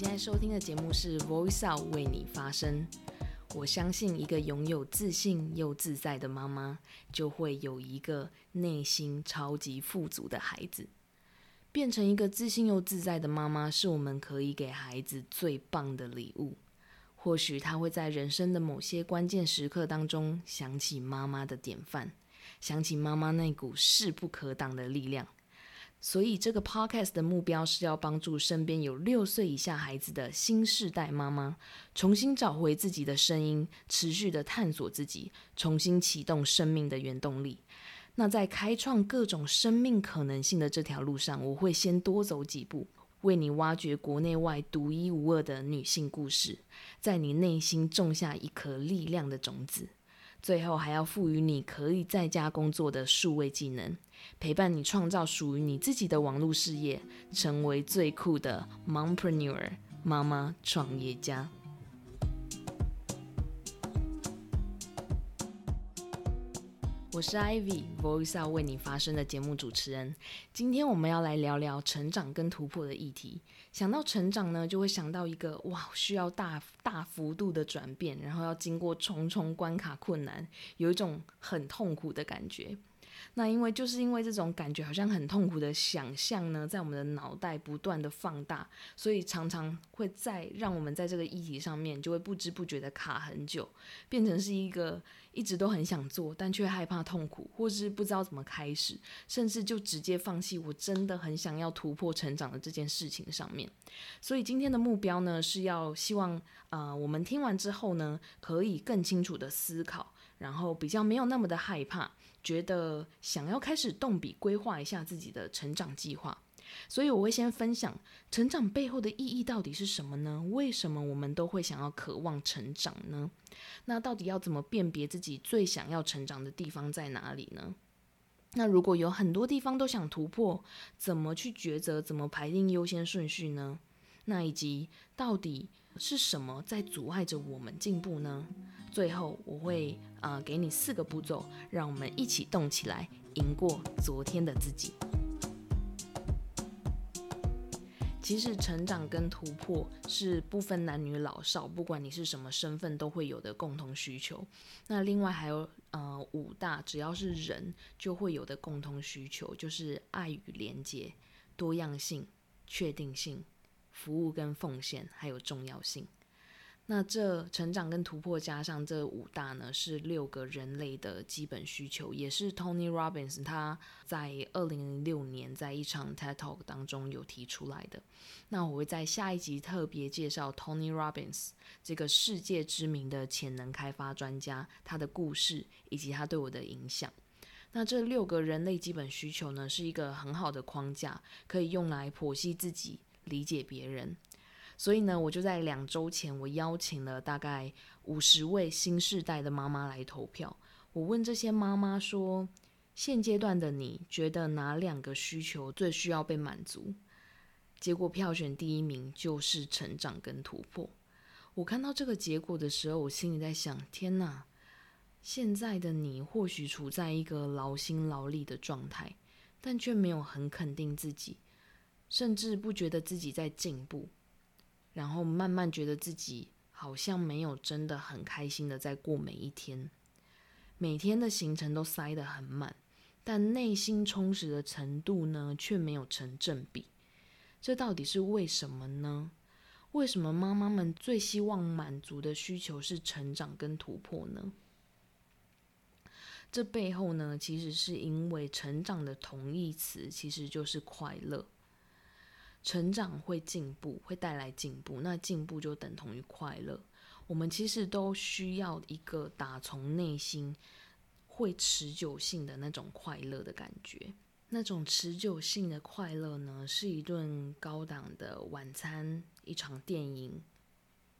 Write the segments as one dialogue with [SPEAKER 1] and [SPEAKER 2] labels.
[SPEAKER 1] 现在收听的节目是 Voice Out 为你发声。我相信，一个拥有自信又自在的妈妈，就会有一个内心超级富足的孩子。变成一个自信又自在的妈妈，是我们可以给孩子最棒的礼物。或许他会在人生的某些关键时刻当中，想起妈妈的典范，想起妈妈那股势不可挡的力量。所以，这个 podcast 的目标是要帮助身边有六岁以下孩子的新世代妈妈，重新找回自己的声音，持续的探索自己，重新启动生命的原动力。那在开创各种生命可能性的这条路上，我会先多走几步，为你挖掘国内外独一无二的女性故事，在你内心种下一颗力量的种子。最后还要赋予你可以在家工作的数位技能，陪伴你创造属于你自己的网络事业，成为最酷的 Mompreneur 妈妈创业家。我是 Ivy，Voice 为你发声的节目主持人。今天我们要来聊聊成长跟突破的议题。想到成长呢，就会想到一个哇，需要大大幅度的转变，然后要经过重重关卡困难，有一种很痛苦的感觉。那因为就是因为这种感觉好像很痛苦的想象呢，在我们的脑袋不断的放大，所以常常会在让我们在这个议题上面就会不知不觉的卡很久，变成是一个一直都很想做，但却害怕痛苦，或是不知道怎么开始，甚至就直接放弃我真的很想要突破成长的这件事情上面。所以今天的目标呢，是要希望、呃，我们听完之后呢，可以更清楚的思考，然后比较没有那么的害怕。觉得想要开始动笔规划一下自己的成长计划，所以我会先分享成长背后的意义到底是什么呢？为什么我们都会想要渴望成长呢？那到底要怎么辨别自己最想要成长的地方在哪里呢？那如果有很多地方都想突破，怎么去抉择？怎么排定优先顺序呢？那以及到底是什么在阻碍着我们进步呢？最后我会啊、呃、给你四个步骤，让我们一起动起来，赢过昨天的自己。其实成长跟突破是不分男女老少，不管你是什么身份，都会有的共同需求。那另外还有呃五大，只要是人就会有的共同需求，就是爱与连接、多样性、确定性、服务跟奉献，还有重要性。那这成长跟突破加上这五大呢，是六个人类的基本需求，也是 Tony Robbins 他在二零零六年在一场 TED Talk 当中有提出来的。那我会在下一集特别介绍 Tony Robbins 这个世界知名的潜能开发专家，他的故事以及他对我的影响。那这六个人类基本需求呢，是一个很好的框架，可以用来剖析自己、理解别人。所以呢，我就在两周前，我邀请了大概五十位新世代的妈妈来投票。我问这些妈妈说：“现阶段的你觉得哪两个需求最需要被满足？”结果票选第一名就是成长跟突破。我看到这个结果的时候，我心里在想：天哪！现在的你或许处在一个劳心劳力的状态，但却没有很肯定自己，甚至不觉得自己在进步。然后慢慢觉得自己好像没有真的很开心的在过每一天，每天的行程都塞得很满，但内心充实的程度呢，却没有成正比。这到底是为什么呢？为什么妈妈们最希望满足的需求是成长跟突破呢？这背后呢，其实是因为成长的同义词其实就是快乐。成长会进步，会带来进步，那进步就等同于快乐。我们其实都需要一个打从内心会持久性的那种快乐的感觉。那种持久性的快乐呢，是一顿高档的晚餐、一场电影、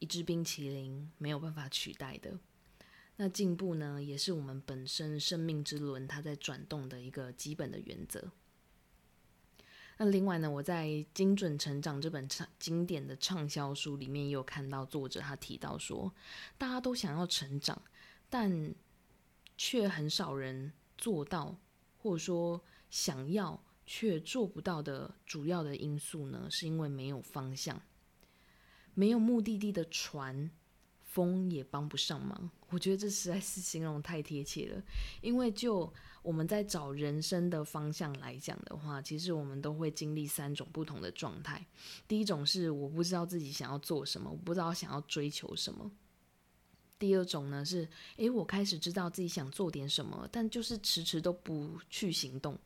[SPEAKER 1] 一支冰淇淋没有办法取代的。那进步呢，也是我们本身生命之轮它在转动的一个基本的原则。那另外呢，我在《精准成长》这本畅经典的畅销书里面也有看到作者他提到说，大家都想要成长，但却很少人做到，或者说想要却做不到的主要的因素呢，是因为没有方向。没有目的地的船，风也帮不上忙。我觉得这实在是形容太贴切了，因为就我们在找人生的方向来讲的话，其实我们都会经历三种不同的状态。第一种是我不知道自己想要做什么，我不知道想要追求什么。第二种呢是，诶，我开始知道自己想做点什么，但就是迟迟都不去行动。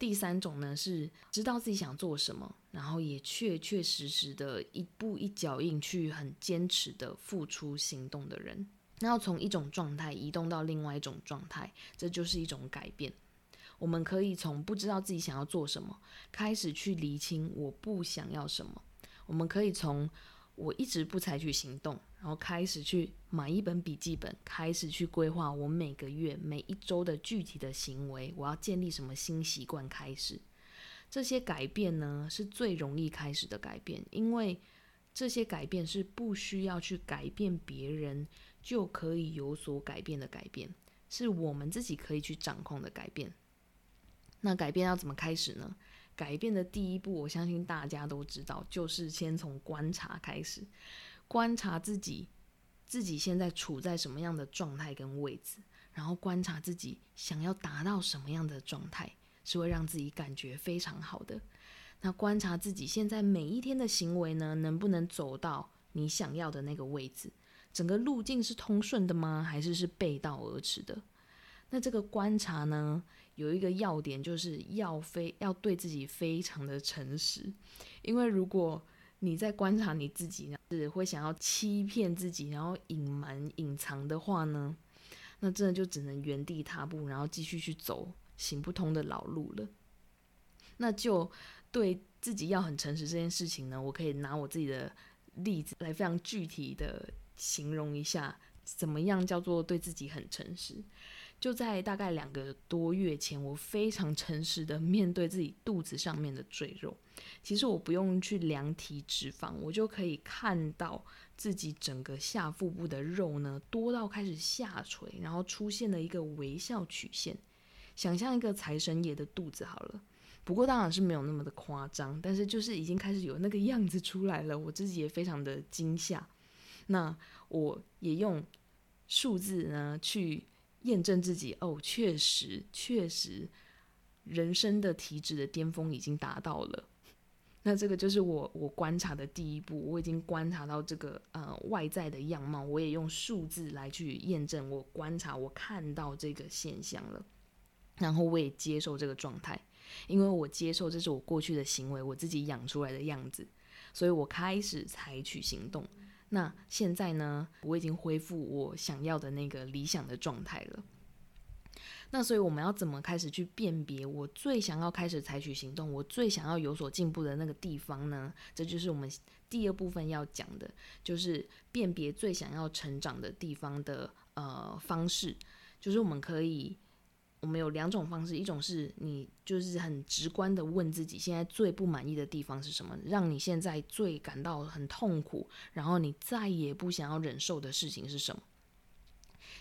[SPEAKER 1] 第三种呢是知道自己想做什么，然后也确确实实的一步一脚印去很坚持的付出行动的人。那要从一种状态移动到另外一种状态，这就是一种改变。我们可以从不知道自己想要做什么开始去厘清我不想要什么。我们可以从我一直不采取行动，然后开始去买一本笔记本，开始去规划我每个月、每一周的具体的行为，我要建立什么新习惯开始。这些改变呢，是最容易开始的改变，因为这些改变是不需要去改变别人就可以有所改变的改变，是我们自己可以去掌控的改变。那改变要怎么开始呢？改变的第一步，我相信大家都知道，就是先从观察开始，观察自己，自己现在处在什么样的状态跟位置，然后观察自己想要达到什么样的状态，是会让自己感觉非常好的。那观察自己现在每一天的行为呢，能不能走到你想要的那个位置？整个路径是通顺的吗？还是是背道而驰的？那这个观察呢，有一个要点，就是要非要对自己非常的诚实，因为如果你在观察你自己呢，是会想要欺骗自己，然后隐瞒隐藏的话呢，那真的就只能原地踏步，然后继续去走行不通的老路了。那就对自己要很诚实这件事情呢，我可以拿我自己的例子来非常具体的形容一下，怎么样叫做对自己很诚实。就在大概两个多月前，我非常诚实的面对自己肚子上面的赘肉。其实我不用去量体脂肪，我就可以看到自己整个下腹部的肉呢，多到开始下垂，然后出现了一个微笑曲线，想象一个财神爷的肚子好了。不过当然是没有那么的夸张，但是就是已经开始有那个样子出来了，我自己也非常的惊吓。那我也用数字呢去。验证自己哦，确实确实，人生的体质的巅峰已经达到了。那这个就是我我观察的第一步，我已经观察到这个呃外在的样貌，我也用数字来去验证我观察我看到这个现象了。然后我也接受这个状态，因为我接受这是我过去的行为，我自己养出来的样子，所以我开始采取行动。那现在呢，我已经恢复我想要的那个理想的状态了。那所以我们要怎么开始去辨别我最想要开始采取行动，我最想要有所进步的那个地方呢？这就是我们第二部分要讲的，就是辨别最想要成长的地方的呃方式，就是我们可以。我们有两种方式，一种是你就是很直观的问自己，现在最不满意的地方是什么，让你现在最感到很痛苦，然后你再也不想要忍受的事情是什么。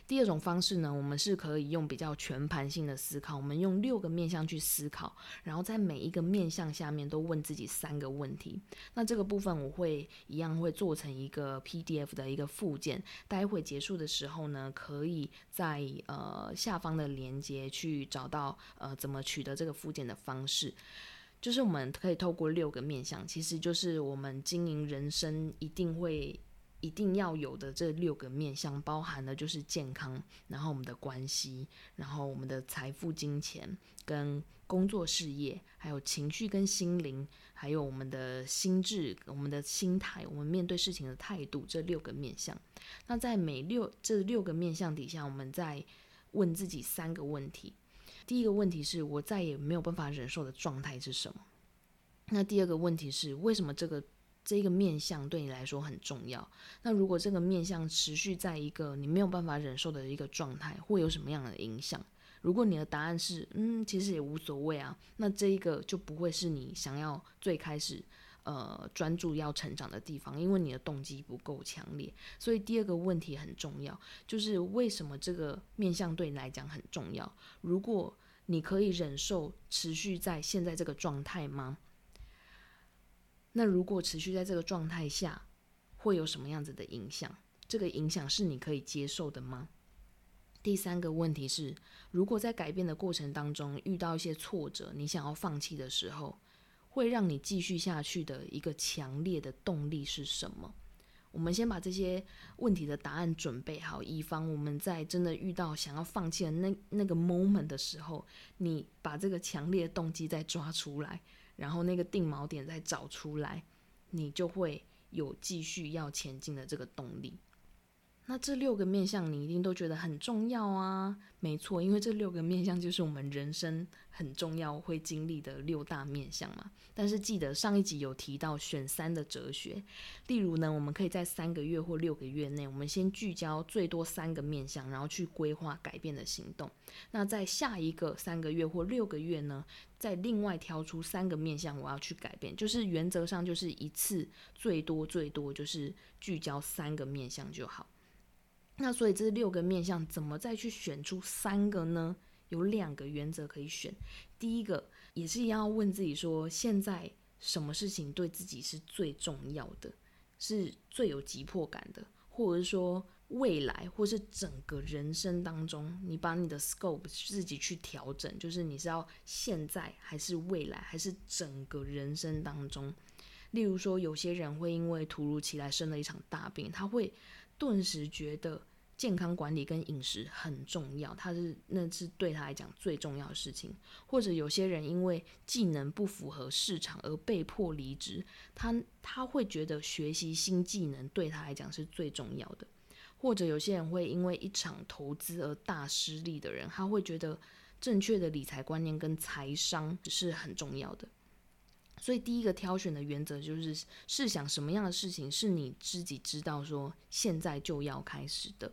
[SPEAKER 1] 第二种方式呢，我们是可以用比较全盘性的思考，我们用六个面向去思考，然后在每一个面向下面都问自己三个问题。那这个部分我会一样会做成一个 PDF 的一个附件，待会结束的时候呢，可以在呃下方的链接去找到呃怎么取得这个附件的方式。就是我们可以透过六个面向，其实就是我们经营人生一定会。一定要有的这六个面向，包含的就是健康，然后我们的关系，然后我们的财富、金钱跟工作、事业，还有情绪跟心灵，还有我们的心智、我们的心态，我们面对事情的态度，这六个面向。那在每六这六个面向底下，我们再问自己三个问题。第一个问题是我再也没有办法忍受的状态是什么？那第二个问题是为什么这个？这个面相对你来说很重要。那如果这个面相持续在一个你没有办法忍受的一个状态，会有什么样的影响？如果你的答案是嗯，其实也无所谓啊，那这一个就不会是你想要最开始呃专注要成长的地方，因为你的动机不够强烈。所以第二个问题很重要，就是为什么这个面相对你来讲很重要？如果你可以忍受持续在现在这个状态吗？那如果持续在这个状态下，会有什么样子的影响？这个影响是你可以接受的吗？第三个问题是，如果在改变的过程当中遇到一些挫折，你想要放弃的时候，会让你继续下去的一个强烈的动力是什么？我们先把这些问题的答案准备好，以防我们在真的遇到想要放弃的那那个 moment 的时候，你把这个强烈的动机再抓出来，然后那个定锚点再找出来，你就会有继续要前进的这个动力。那这六个面相你一定都觉得很重要啊，没错，因为这六个面相就是我们人生很重要会经历的六大面相嘛。但是记得上一集有提到选三的哲学，例如呢，我们可以在三个月或六个月内，我们先聚焦最多三个面相，然后去规划改变的行动。那在下一个三个月或六个月呢，再另外挑出三个面相我要去改变，就是原则上就是一次最多最多就是聚焦三个面相就好。那所以这六个面向怎么再去选出三个呢？有两个原则可以选。第一个也是一样要问自己说，现在什么事情对自己是最重要的，是最有急迫感的，或者是说未来，或是整个人生当中，你把你的 scope 自己去调整，就是你是要现在还是未来，还是整个人生当中。例如说，有些人会因为突如其来生了一场大病，他会顿时觉得。健康管理跟饮食很重要，他是那是对他来讲最重要的事情。或者有些人因为技能不符合市场而被迫离职，他他会觉得学习新技能对他来讲是最重要的。或者有些人会因为一场投资而大失利的人，他会觉得正确的理财观念跟财商是很重要的。所以第一个挑选的原则就是试想什么样的事情是你自己知道说现在就要开始的。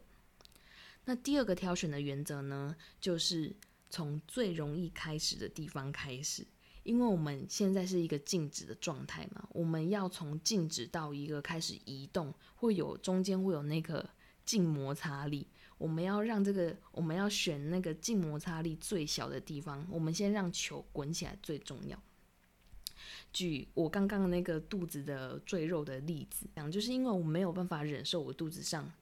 [SPEAKER 1] 那第二个挑选的原则呢，就是从最容易开始的地方开始，因为我们现在是一个静止的状态嘛，我们要从静止到一个开始移动，会有中间会有那个静摩擦力，我们要让这个，我们要选那个静摩擦力最小的地方，我们先让球滚起来最重要。举我刚刚那个肚子的赘肉的例子讲，就是因为我没有办法忍受我肚子上。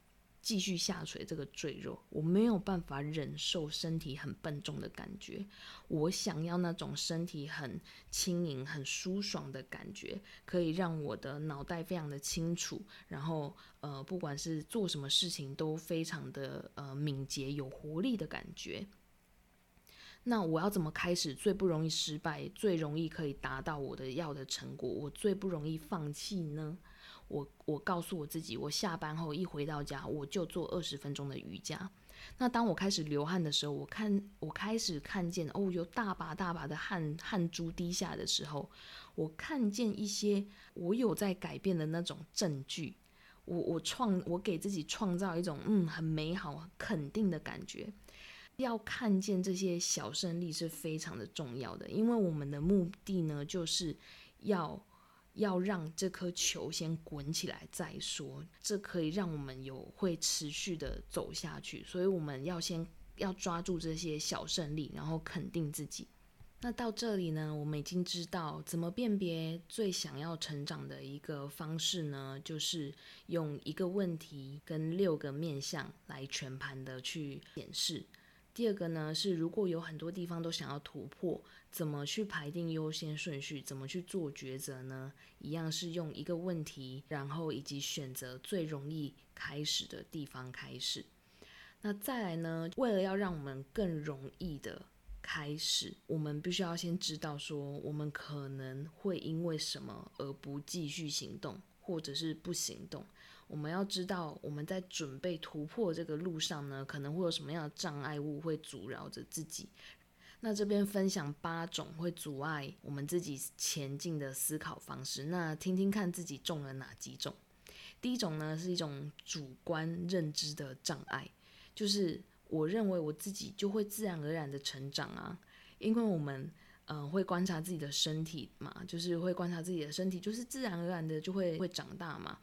[SPEAKER 1] 继续下垂这个赘肉，我没有办法忍受身体很笨重的感觉。我想要那种身体很轻盈、很舒爽的感觉，可以让我的脑袋非常的清楚，然后呃，不管是做什么事情都非常的呃敏捷、有活力的感觉。那我要怎么开始最不容易失败、最容易可以达到我的要的成果？我最不容易放弃呢？我我告诉我自己，我下班后一回到家，我就做二十分钟的瑜伽。那当我开始流汗的时候，我看我开始看见哦，有大把大把的汗汗珠滴下的时候，我看见一些我有在改变的那种证据。我我创我给自己创造一种嗯很美好肯定的感觉。要看见这些小胜利是非常的重要的，因为我们的目的呢，就是要。要让这颗球先滚起来再说，这可以让我们有会持续的走下去。所以我们要先要抓住这些小胜利，然后肯定自己。那到这里呢，我们已经知道怎么辨别最想要成长的一个方式呢，就是用一个问题跟六个面向来全盘的去检视。第二个呢是，如果有很多地方都想要突破，怎么去排定优先顺序？怎么去做抉择呢？一样是用一个问题，然后以及选择最容易开始的地方开始。那再来呢，为了要让我们更容易的开始，我们必须要先知道说，我们可能会因为什么而不继续行动，或者是不行动。我们要知道，我们在准备突破这个路上呢，可能会有什么样的障碍物会阻挠着自己。那这边分享八种会阻碍我们自己前进的思考方式，那听听看自己中了哪几种。第一种呢，是一种主观认知的障碍，就是我认为我自己就会自然而然的成长啊，因为我们嗯、会观察自己的身体嘛，就是会观察自己的身体，就是自然而然的就会会长大嘛。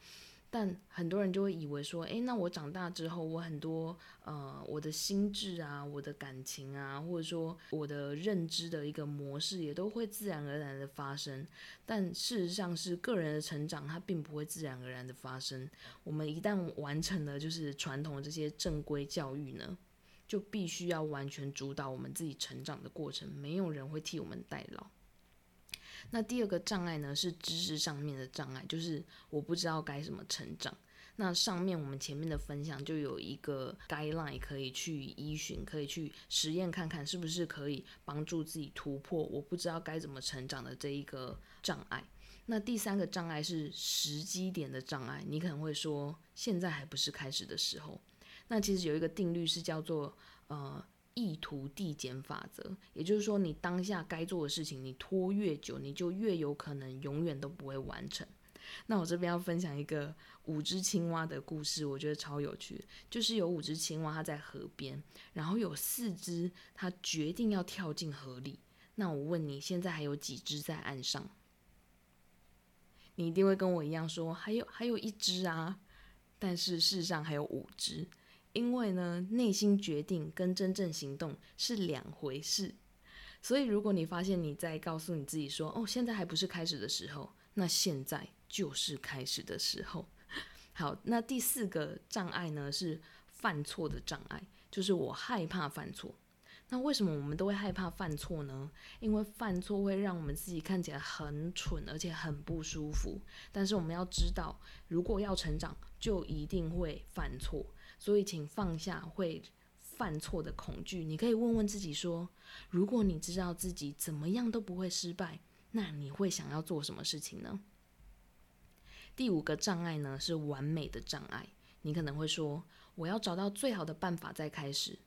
[SPEAKER 1] 但很多人就会以为说，诶，那我长大之后，我很多呃，我的心智啊，我的感情啊，或者说我的认知的一个模式，也都会自然而然的发生。但事实上是个人的成长，它并不会自然而然的发生。我们一旦完成了就是传统这些正规教育呢，就必须要完全主导我们自己成长的过程，没有人会替我们代劳。那第二个障碍呢，是知识上面的障碍，就是我不知道该怎么成长。那上面我们前面的分享就有一个 guideline 可以去依循，可以去实验看看是不是可以帮助自己突破我不知道该怎么成长的这一个障碍。那第三个障碍是时机点的障碍，你可能会说现在还不是开始的时候。那其实有一个定律是叫做呃。意图递减法则，也就是说，你当下该做的事情，你拖越久，你就越有可能永远都不会完成。那我这边要分享一个五只青蛙的故事，我觉得超有趣。就是有五只青蛙，它在河边，然后有四只它决定要跳进河里。那我问你，现在还有几只在岸上？你一定会跟我一样说，还有还有一只啊。但是事实上还有五只。因为呢，内心决定跟真正行动是两回事，所以如果你发现你在告诉你自己说：“哦，现在还不是开始的时候”，那现在就是开始的时候。好，那第四个障碍呢，是犯错的障碍，就是我害怕犯错。那为什么我们都会害怕犯错呢？因为犯错会让我们自己看起来很蠢，而且很不舒服。但是我们要知道，如果要成长，就一定会犯错。所以，请放下会犯错的恐惧。你可以问问自己说：如果你知道自己怎么样都不会失败，那你会想要做什么事情呢？第五个障碍呢，是完美的障碍。你可能会说：我要找到最好的办法再开始。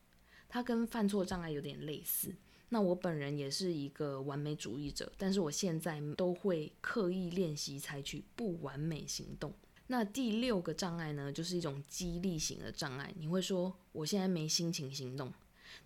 [SPEAKER 1] 它跟犯错障碍有点类似。那我本人也是一个完美主义者，但是我现在都会刻意练习采取不完美行动。那第六个障碍呢，就是一种激励型的障碍。你会说，我现在没心情行动，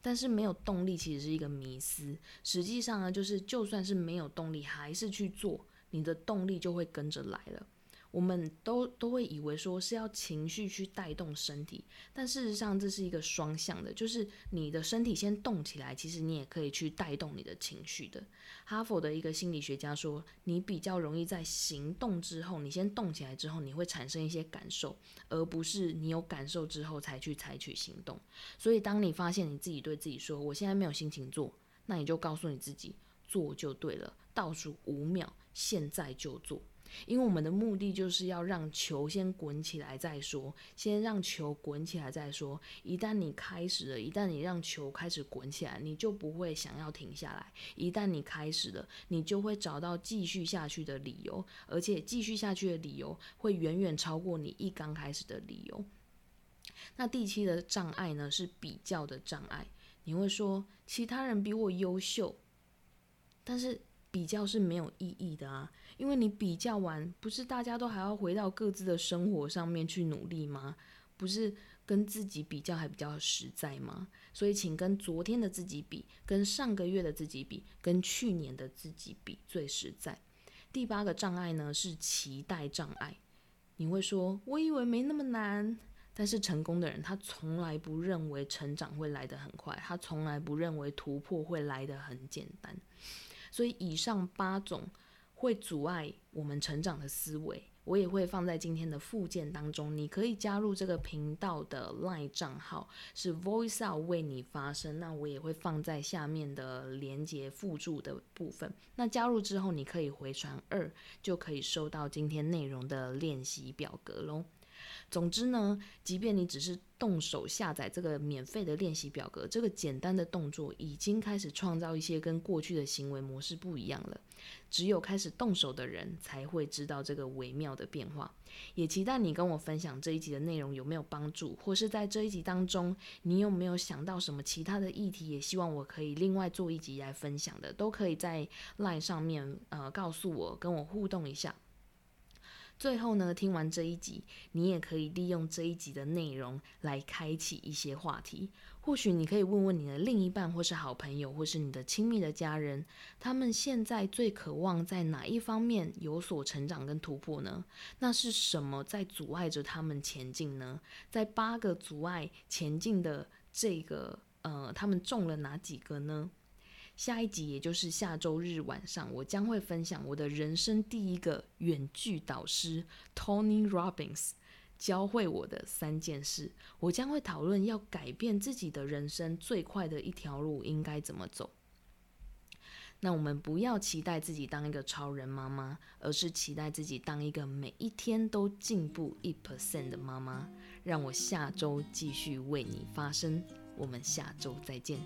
[SPEAKER 1] 但是没有动力其实是一个迷思。实际上呢，就是就算是没有动力，还是去做，你的动力就会跟着来了。我们都都会以为说是要情绪去带动身体，但事实上这是一个双向的，就是你的身体先动起来，其实你也可以去带动你的情绪的。哈佛的一个心理学家说，你比较容易在行动之后，你先动起来之后，你会产生一些感受，而不是你有感受之后才去采取行动。所以当你发现你自己对自己说我现在没有心情做，那你就告诉你自己做就对了，倒数五秒，现在就做。因为我们的目的就是要让球先滚起来再说，先让球滚起来再说。一旦你开始了，一旦你让球开始滚起来，你就不会想要停下来。一旦你开始了，你就会找到继续下去的理由，而且继续下去的理由会远远超过你一刚开始的理由。那第七的障碍呢，是比较的障碍。你会说其他人比我优秀，但是比较是没有意义的啊。因为你比较完，不是大家都还要回到各自的生活上面去努力吗？不是跟自己比较还比较实在吗？所以，请跟昨天的自己比，跟上个月的自己比，跟去年的自己比最实在。第八个障碍呢，是期待障碍。你会说，我以为没那么难，但是成功的人他从来不认为成长会来得很快，他从来不认为突破会来得很简单。所以，以上八种。会阻碍我们成长的思维，我也会放在今天的附件当中。你可以加入这个频道的 LINE 账号，是 Voice Out 为你发声。那我也会放在下面的连接附注的部分。那加入之后，你可以回传二，就可以收到今天内容的练习表格喽。总之呢，即便你只是动手下载这个免费的练习表格，这个简单的动作已经开始创造一些跟过去的行为模式不一样了。只有开始动手的人才会知道这个微妙的变化。也期待你跟我分享这一集的内容有没有帮助，或是在这一集当中，你有没有想到什么其他的议题，也希望我可以另外做一集来分享的，都可以在 LINE 上面呃告诉我，跟我互动一下。最后呢，听完这一集，你也可以利用这一集的内容来开启一些话题。或许你可以问问你的另一半，或是好朋友，或是你的亲密的家人，他们现在最渴望在哪一方面有所成长跟突破呢？那是什么在阻碍着他们前进呢？在八个阻碍前进的这个，呃，他们中了哪几个呢？下一集，也就是下周日晚上，我将会分享我的人生第一个远距导师 Tony Robbins。教会我的三件事，我将会讨论要改变自己的人生最快的一条路应该怎么走。那我们不要期待自己当一个超人妈妈，而是期待自己当一个每一天都进步一 percent 的妈妈。让我下周继续为你发声，我们下周再见。